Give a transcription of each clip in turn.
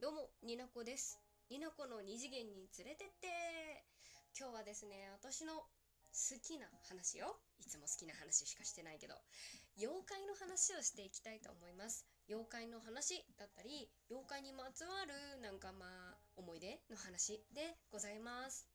どうも、になこです。になこの二次元に連れてって今日はですね、私の好きな話を、いつも好きな話しかしてないけど、妖怪の話をしていきたいと思います。妖怪の話だったり、妖怪にまつわるなんかまあ、思い出の話でございます。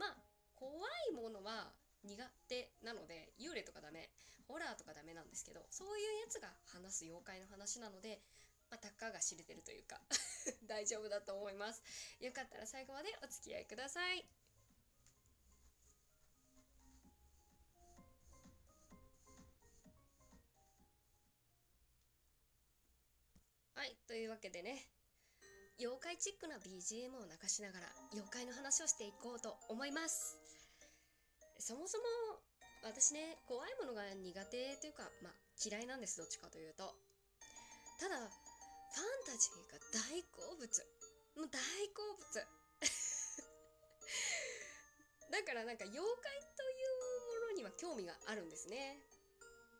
まあ、怖いものは苦手なので、幽霊とかダメ、ホラーとかダメなんですけど、そういうやつが話す妖怪の話なので、まあ、たかが知れてるというか 大丈夫だと思います。よかったら最後までお付き合いください。はい、というわけでね、妖怪チックな BGM を流しながら妖怪の話をしていこうと思います。そもそも私ね、怖いものが苦手というか、まあ嫌いなんです、どっちかというと。ただ、ファンタジーが大好物。もう大好物。だからなんか妖怪というものには興味があるんですね。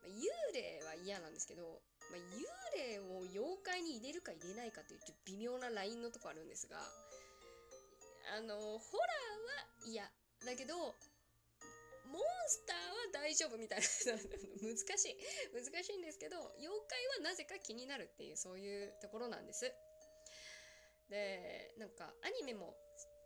まあ幽霊は嫌なんですけど、まあ、幽霊を妖怪に入れるか入れないかというちょっと微妙なラインのとこあるんですが、あの、ホラーは嫌。だけど、モンスターは大丈夫みたいな。難しい。難しいんですけど妖怪はなぜか気になるっていうそういうところなんです。でなんかアニメも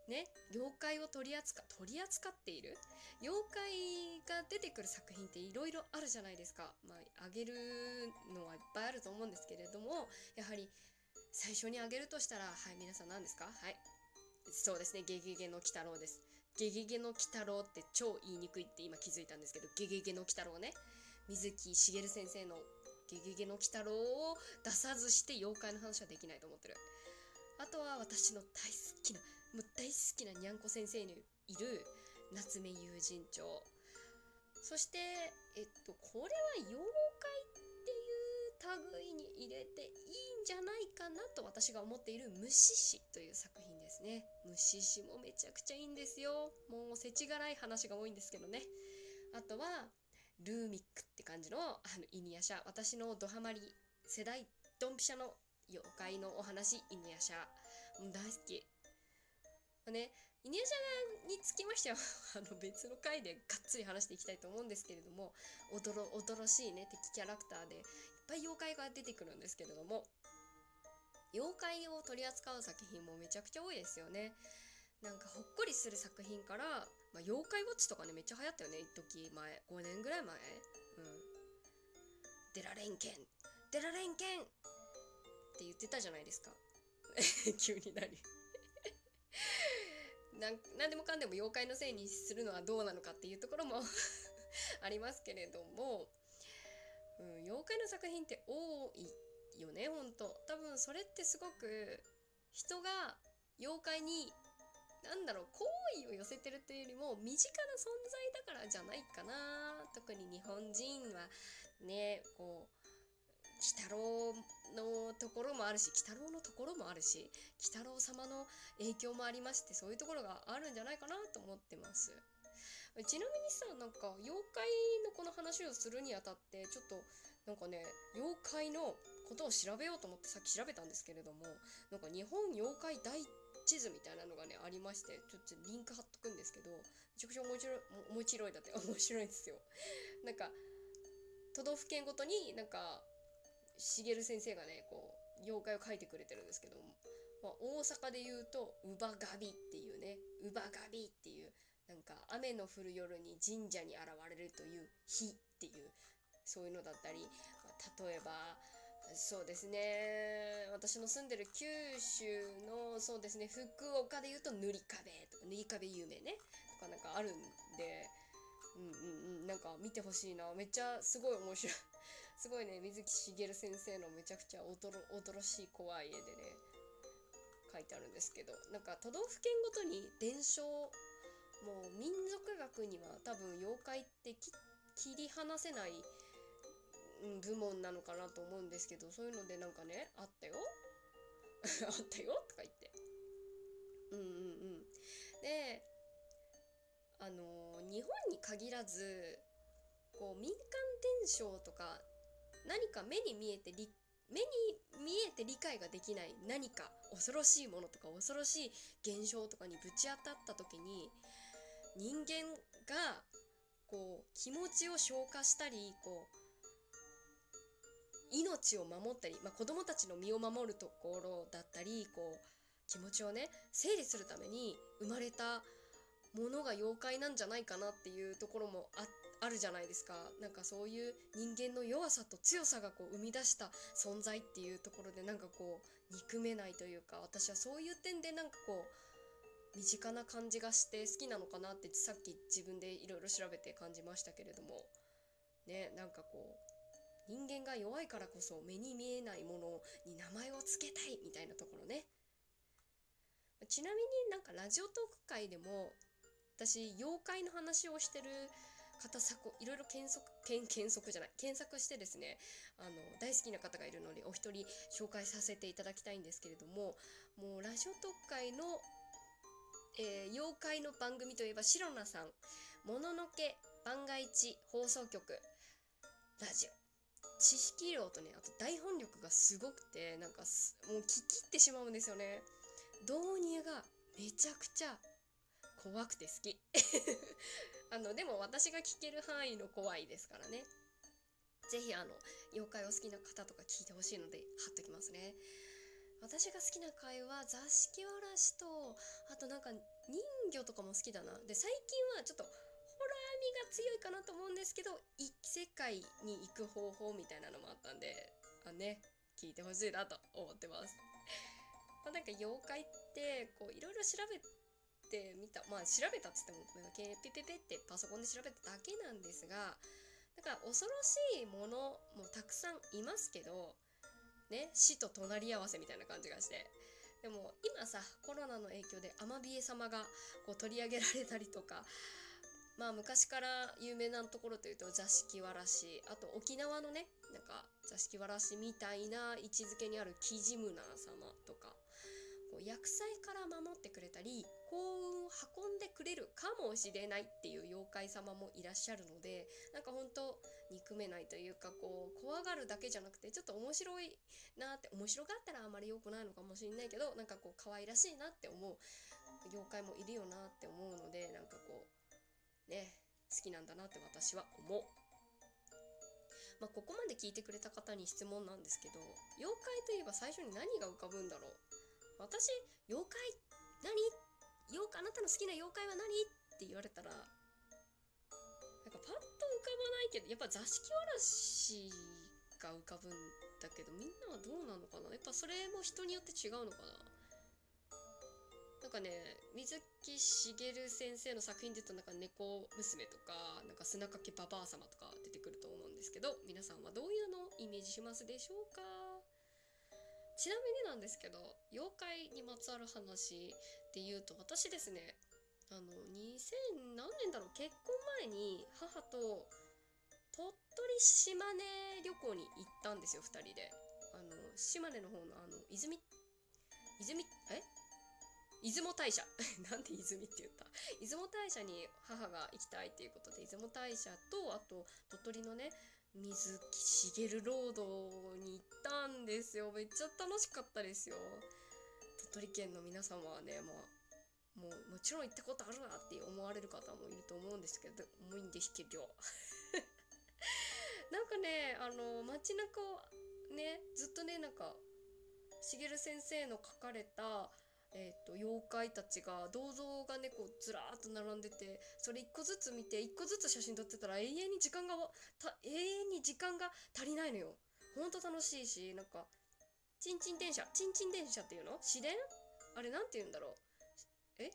ね妖怪を取り扱取り扱っている？妖怪が出てくる作品っていろいろあるじゃないですか。まああげるのはいっぱいあると思うんですけれどもやはり最初にあげるとしたらはい皆さん何ですか？はい。そうですね。ゲゲゲの鬼太郎です。ゲゲゲの鬼太郎って超言いにくいって今気づいたんですけど、ゲゲゲの鬼太郎ね。水木しげる先生のゲゲゲの鬼太郎を出さずして妖怪の話はできないと思ってる。あとは私の大好きな、もう大好きなにゃんこ先生にいる夏目友人帳。そして、えっと、これは妖怪っていう類に入れていいんじゃなと私が思っている虫師という作品ですね。虫師もめちゃくちゃいいんですよ。もう世知辛い話が多いんですけどね。あとは、ルーミックって感じの、あの、イニヤシャ。私のドハマり世代ドンピシャの妖怪のお話、イニヤシャ。もう大好き。ね、イニヤシャにつきましては、あの別の回でがっつり話していきたいと思うんですけれども、おどろ、おどろしいね、敵キャラクターで、いっぱい妖怪が出てくるんですけれども、妖怪を取り扱う作品もめちゃくちゃ多いですよね。なんかほっこりする作品から、まあ、妖怪ウォッチとかね、めっちゃ流行ったよね、一時前。5年ぐらい前うん。デラレンケンデラレンケンって言ってたじゃないですか。急になり なん。なんでもかんでも妖怪のせいにするのはどうなのかっていうところも ありますけれども、うん、妖怪の作品って多いよね、ほんと。多分それってすごく人が妖怪になんだろう、好意を寄せてるというよりも身近な存在だからじゃないかな。特に日本人はね、こう、鬼太郎のところもあるし、鬼太郎のところもあるし、鬼太郎様の影響もありまして、そういうところがあるんじゃないかなと思ってます。ちなみにさ、なんか、妖怪のこの話をするにあたって、ちょっと、なんかね、妖怪のことを調べようと思ってさっき調べたんですけれども、なんか日本妖怪大地図みたいなのがね、ありまして、ちょっとリンク貼っとくんですけど、めちゃくちゃ面白い、面白いだって、面白いんですよ。なんか、都道府県ごとになんか、しげる先生がね、こう、妖怪を描いてくれてるんですけども、まあ、大阪で言うと、乳母ガビっていうね、乳母ガビっていう、なんか、雨の降る夜に神社に現れるという日っていう、そういうのだったり、まあ、例えば、そうですね。私の住んでる九州の、そうですね、福岡で言うと塗り壁とか、塗り壁有名ね。とかなんかあるんで、うんうんうん、なんか見てほしいな。めっちゃすごい面白い。すごいね、水木しげる先生のめちゃくちゃおどろ、驚しい怖い絵でね、書いてあるんですけど、なんか都道府県ごとに伝承、もう民族学には多分妖怪って切り離せないうん部門なのかなと思うんですけどそういうのでなんかねあったよ。あったよとか言って。うんうんうん。であのー日本に限らずこう民間伝承とか何か目に見えてり目に見えて理解ができない何か恐ろしいものとか恐ろしい現象とかにぶち当たった時に人間がこう気持ちを消化したりこう命を守ったり、まあ、子供たちの身を守るところだったりこう気持ちをね整理するために生まれたものが妖怪なんじゃないかなっていうところもあるじゃないですか。なんかそういう人間の弱さと強さがこう生み出した存在っていうところでなんかこう憎めないというか私はそういう点でなんかこう身近な感じがして好きなのかなってさっき自分でいろいろ調べて感じましたけれどもねなんかこう人間が弱いからこそ目に見えないものに名前を付けたいみたいなところね。ちなみになんかラジオトーク界でも私妖怪の話をしてる方さこいろいろ検索検検索じゃない検索してですねあの大好きな方がいるのでお一人紹介させていただきたいんですけれどももうラジオ特会の、えー、妖怪の番組といえばシロナさん「もののけ番外地放送局ラジオ」知識量とねあと台本力がすごくてなんかもう聞き入ってしまうんですよね。導入がめちゃくちゃ怖くて好き。あのでも私が聞ける範囲の怖いですからね。是非あの妖怪お好きな方とか聞いてほしいので貼っときますね。私が好きな回は座敷わらしとあとなんか人魚とかも好きだな。で最近はちょっとが強いかなと思うんですけど異世界に行く方法みたいなのもあったんであね聞いてほしいなと思ってます、まあ、なんか妖怪ってこういろいろ調べてみたまあ調べたっつってもペペペペってパソコンで調べただけなんですがだから恐ろしいものもたくさんいますけどね死と隣り合わせみたいな感じがして。でも今さコロナの影響でアマビエ様がこう取り上げられたりとかまあ昔から有名なところというと座敷わらしあと沖縄のねなんか座敷わらしみたいな位置づけにあるキジムナー様とかこう薬剤から守ってくれたり幸運を運んでくれるかもしれないっていう妖怪様もいらっしゃるのでなんか本当憎めないというかこう怖がるだけじゃなくてちょっと面白いなって面白がったらあまり良くないのかもしれないけどなんかこう可愛らしいなって思う妖怪もいるよなって思うのでなんかこうね好きなんだなって私は思う。まあ、ここまで聞いてくれた方に質問なんですけど妖怪といえば最初に何が浮かぶんだろう。私妖怪何？妖怪あなたの好きな妖怪は何？って言われたらなんかパッと浮かばないけどやっぱ座敷わらしが浮かぶんだけどみんなはどうなのかな？やっぱそれも人によって違うのかな？かね水木しげる先生の作品で言うとなんか猫娘とかなんか砂かけババア様とか出てくると思うんですけど皆さんはどういうのをイメージしますでしょうか？ちなみになんですけど妖怪にまつわる話で言うと私ですねあの2000何年だろう？結婚前に母と鳥取島根旅行に行ったんですよ2人で。あの島根の方のあの泉泉え？出雲大社。なんで泉って言った？出雲大社に母が行きたいっていうことで出雲大社とあと鳥取のね水木しげるロードに行ったんですよ。めっちゃ楽しかったですよ。鳥取県の皆様はねまあもうもちろん行ったことあるわって思われる方もいると思うんですけど重いんですけど。なんかねあの街中をねずっとねなんかしげる先生の書かれたえーと、妖怪たちが銅像がねこうずらーっと並んでてそれ一個ずつ見て一個ずつ写真撮ってたら永遠に時間がた永遠に時間が足りないのよ。ほんと楽しいしなんかちんちん電車ちんちん電車っていうの？市電？あれなんて言うんだろう。え？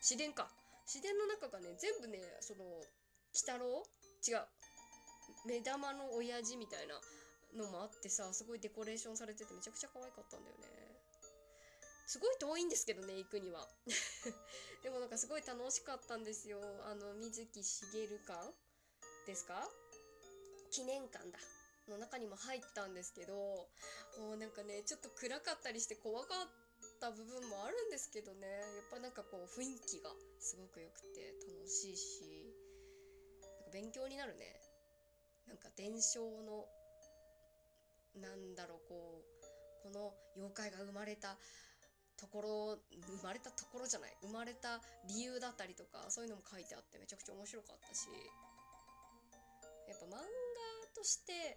市電か。市電の中がね全部ねその鬼太郎？違う。目玉の親父みたいなのもあってさすごいデコレーションされててめちゃくちゃ可愛かったんだよね。すごい遠いんですけどね行くには。でもなんかすごい楽しかったんですよ。あの水木しげる館ですか？記念館だ。の中にも入ったんですけどもうなんかねちょっと暗かったりして怖かった部分もあるんですけどね。やっぱなんかこう雰囲気がすごく良くて楽しいしなんか勉強になるね。なんか伝承のなんだろうこうこの妖怪が生まれたところ生まれたところじゃない生まれた理由だったりとかそういうのも書いてあってめちゃくちゃ面白かったしやっぱ漫画として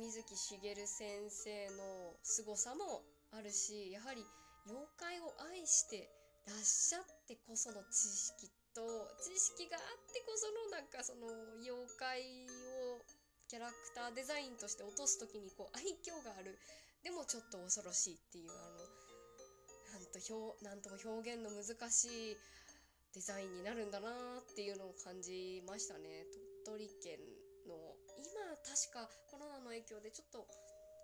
水木しげる先生の凄さもあるしやはり妖怪を愛してらっしゃってこその知識と知識があってこそのなんかその妖怪をキャラクターデザインとして落とす時にこう愛嬌があるちょっと恐ろしいっていうあのなんと表なんとも表現の難しいデザインになるんだなっていうのを感じましたね。鳥取県の今確かコロナの影響でちょっと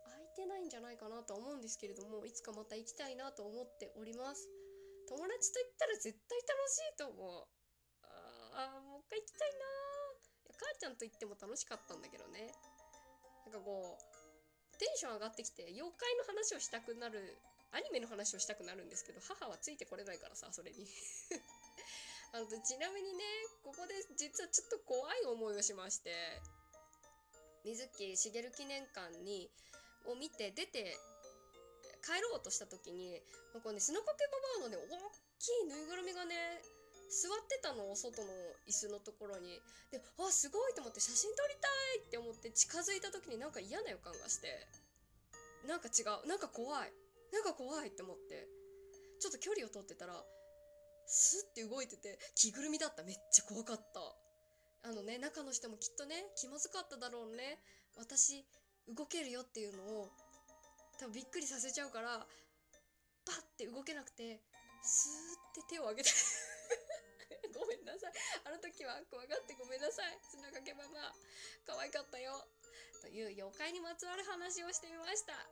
空いてないんじゃないかなと思うんですけれどもいつかまた行きたいなと思っております。友達と行ったら絶対楽しいと思う。ああもう一回行きたいないや母ちゃんと行っても楽しかったんだけどね。なんかこうテンション上がってきて妖怪の話をしたくなるアニメの話をしたくなるんですけど母はついてこれないからさそれに。あのちなみにねここで実はちょっと怖い思いをしまして水木しげる記念館にを見て出て帰ろうとした時になんかね砂かけばばあのね大きいぬいぐるみがね座ってたの外の椅子のところに。であすごいと思って写真撮りたいって思って近づいた時になんか嫌な予感がして。なんか違う。なんか怖い。なんか怖いって思って。ちょっと距離を取ってたらスッて動いてて着ぐるみだった。めっちゃ怖かった。あのね中の人もきっとね気まずかっただろうね。私動けるよっていうのを多分びっくりさせちゃうからパッて動けなくてスーって手を挙げて ごめんなさい。あの時は怖がってごめんなさい。砂かけママ可愛かったよ。という妖怪にまつわる話をしてみました。